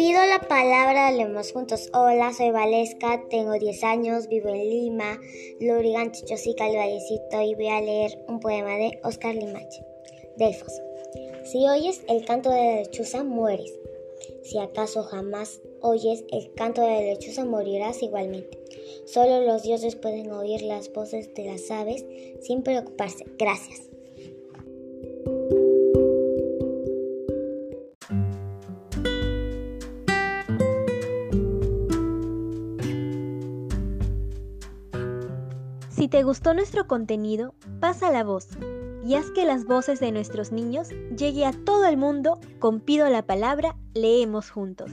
Pido la palabra, leemos juntos. Hola, soy Valesca, tengo 10 años, vivo en Lima, Lurigancho, Chosica, el Vallecito y voy a leer un poema de Oscar Limache. Delfos. Si oyes el canto de la lechuza, mueres. Si acaso jamás oyes el canto de la lechuza, morirás igualmente. Solo los dioses pueden oír las voces de las aves sin preocuparse. Gracias. Si te gustó nuestro contenido, pasa la voz y haz que las voces de nuestros niños llegue a todo el mundo con Pido la Palabra, leemos juntos.